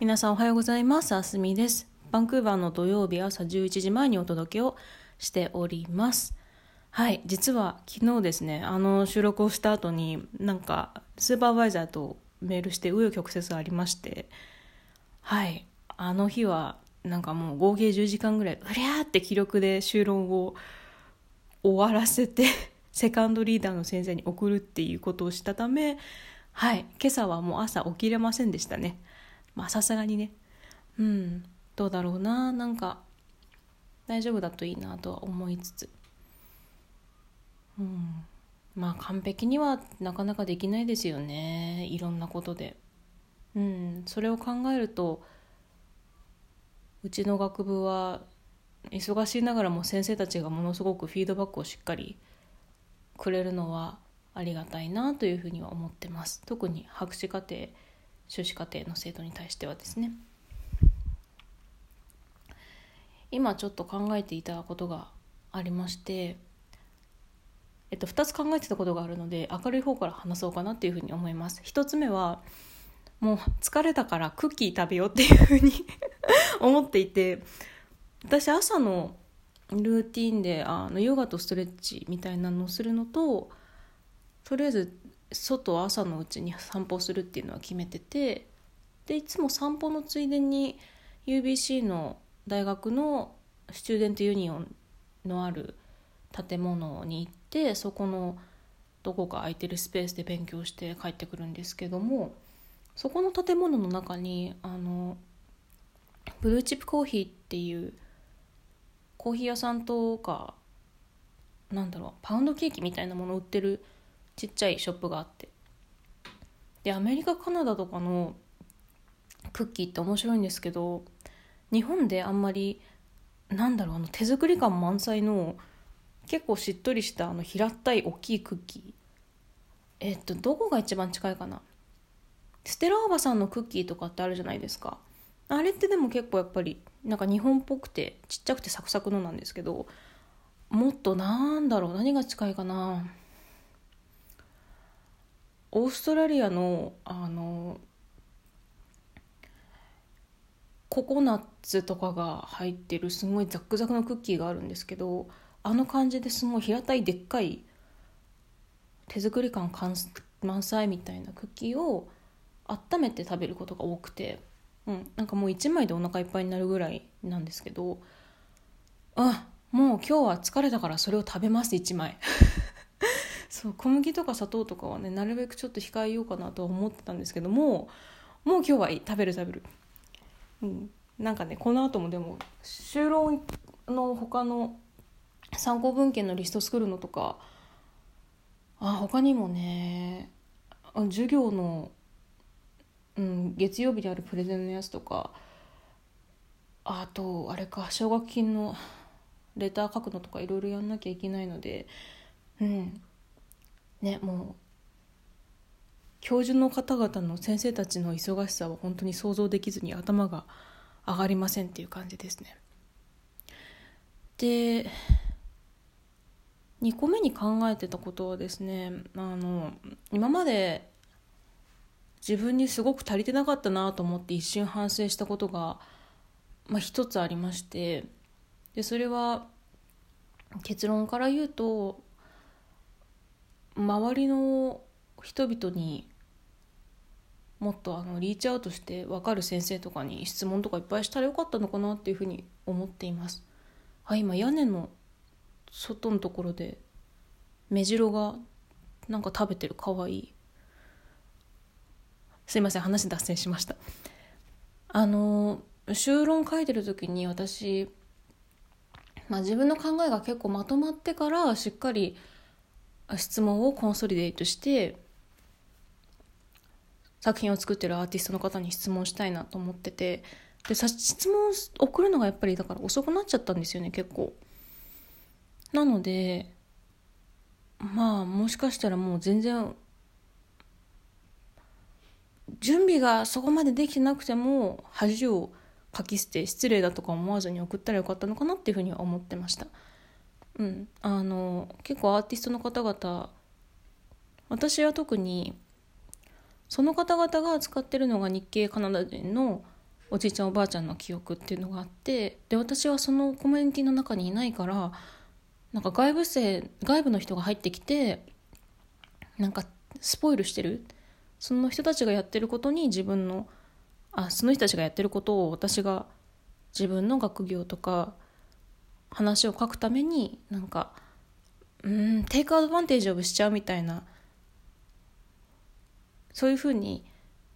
皆さんおはようございます。あすみです。バンクーバーの土曜日朝11時前にお届けをしております。はい、実は昨日ですね、あの収録をした後になんかスーパーバイザーとメールして紆余曲折ありまして、はい、あの日はなんかもう合計10時間ぐらいうりゃーって記録で修論を終わらせて セカンドリーダーの先生に送るっていうことをしたためはい今朝はもう朝起きれませんでしたねまあさすがにね。うん。どうだろうな。なんか大丈夫だといいなとは思いつつ。うん。まあ完璧にはなかなかできないですよね。いろんなことで。うん。それを考えるとうちの学部は忙しいながらも先生たちがものすごくフィードバックをしっかりくれるのはありがたいなというふうには思ってます。特に博士課程修士課程の生徒に対してはですね。今ちょっと考えていたことがありましてえっと、2つ考えてたことがあるので明るい方から話そうかなっていうふうに思います。1つ目はもう疲れたからクッキー食べようっていうふうに 思っていて私朝のルーティンであのヨガとストレッチみたいなのをするのととりあえず外朝のうちに散歩するっていうのは決めててでいつも散歩のついでに UBC の大学の Student Union のある建物に行ってそこのどこか空いてるスペースで勉強して帰ってくるんですけどもそこの建物の中にあのブルーチップコーヒーっていうコーヒー屋さんとかなんだろうパウンドケーキみたいなもの売ってるちっちゃいショップがあって。でアメリカカナダとかのクッキーって面白いんですけど日本であんまりなんだろうあの手作り感満載の結構しっとりしたあの平たい大きいクッキー。えっとどこが一番近いかな？ステラおばさんのクッキーとかってあるじゃないですか。あれってでも結構やっぱりなんか日本っぽくてちっちゃくてサクサクのなんですけどもっとなんだろう何が近いかな？オーストラリアのあのココナッツとかが入ってるすごいザックザクのクッキーがあるんですけどあの感じですごい平たいでっかい手作り感満載みたいなクッキーを温めて食べることが多くて、うん、なんかもう1枚でお腹いっぱいになるぐらいなんですけどあもう今日は疲れたからそれを食べます1枚。そう小麦とか砂糖とかはねなるべくちょっと控えようかなとは思ってたんですけどももう今日はいい。食べる食べる、うん、なんかねこの後もでも就論の他の参考文献のリスト作るのとかあ他にもね授業の、うん、月曜日にあるプレゼンのやつとかあとあれか奨学金のレター書くのとかいろいろやんなきゃいけないのでうん。ねもう教授の方々の先生たちの忙しさは本当に想像できずに頭が上がりませんっていう感じですね。で2個目に考えてたことはですねあの今まで自分にすごく足りてなかったなと思って一瞬反省したことが、まあ、一つありましてでそれは結論から言うと周りの人々にもっとあのリーチアウトして分かる先生とかに質問とかいっぱいしたらよかったのかなっていうふうに思っています。あ今屋根の外のところで目白がなんか食べてるかわいいすいません話脱線しましたあの修論書いてる時に私、まあ、自分の考えが結構まとまってからしっかり質問をコンソリデートして作品を作ってるアーティストの方に質問したいなと思っててで質問を送るのがやっぱりだから遅くなっちゃったんですよね結構。なのでまあもしかしたらもう全然準備がそこまでできてなくても恥をかき捨て失礼だとか思わずに送ったらよかったのかなっていうふうには思ってました。うん、あの結構アーティストの方々私は特にその方々が使ってるのが日系カナダ人のおじいちゃんおばあちゃんの記憶っていうのがあってで私はそのコミュニティの中にいないからなんか外部生外部の人が入ってきてなんかスポイルしてるその人たちがやってることに自分のあその人たちがやってることを私が自分の学業とか話を書くためになんかうんテイクアドバンテージをしちゃうみたいなそういうふうに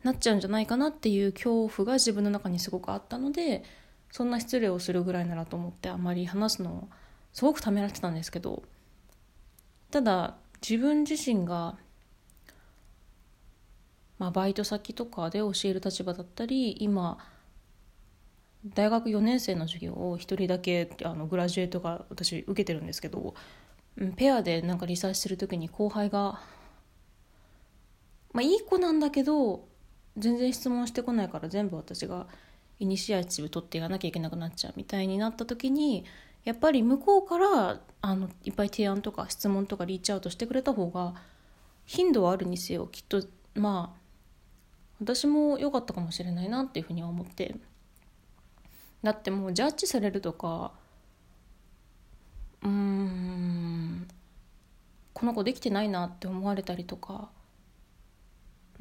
なっちゃうんじゃないかなっていう恐怖が自分の中にすごくあったのでそんな失礼をするぐらいならと思ってあまり話すのをすごくためらってたんですけどただ自分自身が、まあ、バイト先とかで教える立場だったり今大学4年生の授業を1人だけあのグラジュエートが私受けてるんですけどペアでなんかリサーチする時に後輩が、まあ、いい子なんだけど全然質問してこないから全部私がイニシアチブ取っていかなきゃいけなくなっちゃうみたいになった時にやっぱり向こうからあのいっぱい提案とか質問とかリーチアウトしてくれた方が頻度はあるにせよきっとまあ私も良かったかもしれないなっていうふうには思って。だってもうジャッジされるとかうーんこの子できてないなって思われたりとか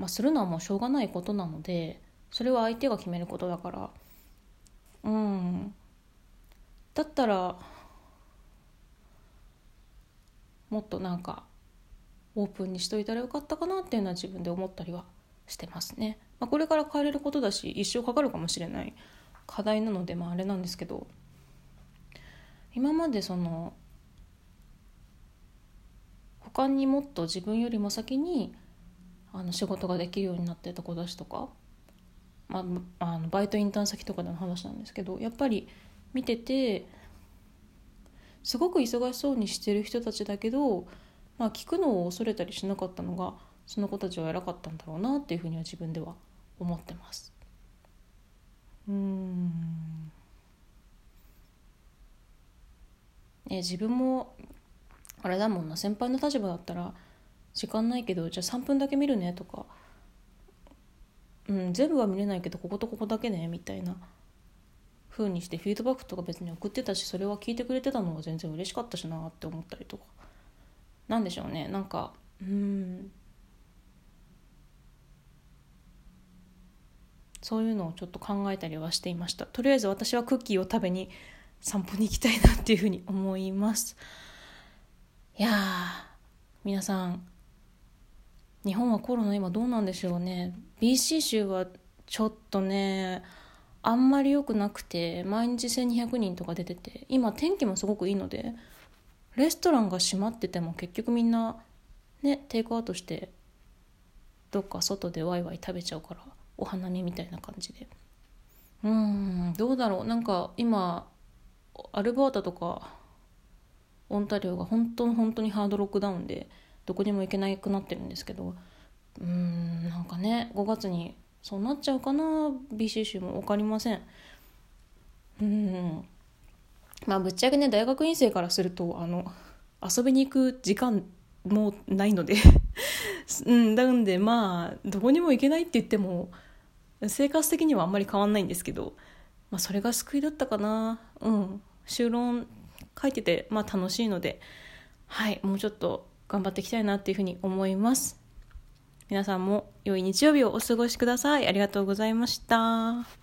まあ、するのはもうしょうがないことなのでそれは相手が決めることだから。うん。だったらもっとなんかオープンにしといたらよかったかなっていうのは自分で思ったりはしてますね。まあ、これから変えれることだし一生かかるかもしれない。課題なのでまああれなんですけど今までその他にもっと自分よりも先にあの仕事ができるようになってた子たちとか、まあ、あのバイトインターン先とかでの話なんですけどやっぱり見ててすごく忙しそうにしてる人たちだけど、まあ、聞くのを恐れたりしなかったのがその子たちは偉かったんだろうなっていうふうには自分では思ってます。うん。ね、自分もあれだもんな先輩の立場だったら時間ないけどじゃあ3分だけ見るねとか、うん、全部は見れないけどこことここだけねみたいな。風にしてフィードバックとか別に送ってたしそれは聞いてくれてたのが全然嬉しかったしなって思ったりとか。なんでしょうね。なんかうん。そういうのをちょっと考えたりはしていました。とりあえず私はクッキーを食べに散歩に行きたいなっていうふうに思います。いや皆さん日本はコロナ今どうなんでしょうね。BC 州はちょっとねあんまり良くなくて毎日1200人とか出てて今天気もすごくいいのでレストランが閉まってても結局みんなねテイクアウトしてどっか外でワイワイ食べちゃうからお花見みたいな感じで。うんどうだろう。なんか今アルバータとかオンタリオが本当に本当にハードロックダウンでどこにも行けなくなってるんですけどうんなんかね5月にそうなっちゃうかな。BC 州も分かりません。うん。まあぶっちゃけね大学院生からするとあの遊びに行く時間もないので。うんなんでまあどこにも行けないって言っても生活的にはあんまり変わんないんですけど、まあ、それが救いだったかなうん修論書いてて、まあ、楽しいのではいもうちょっと頑張っていきたいなっていうふうに思います。皆さんも良い日曜日をお過ごしください。ありがとうございました。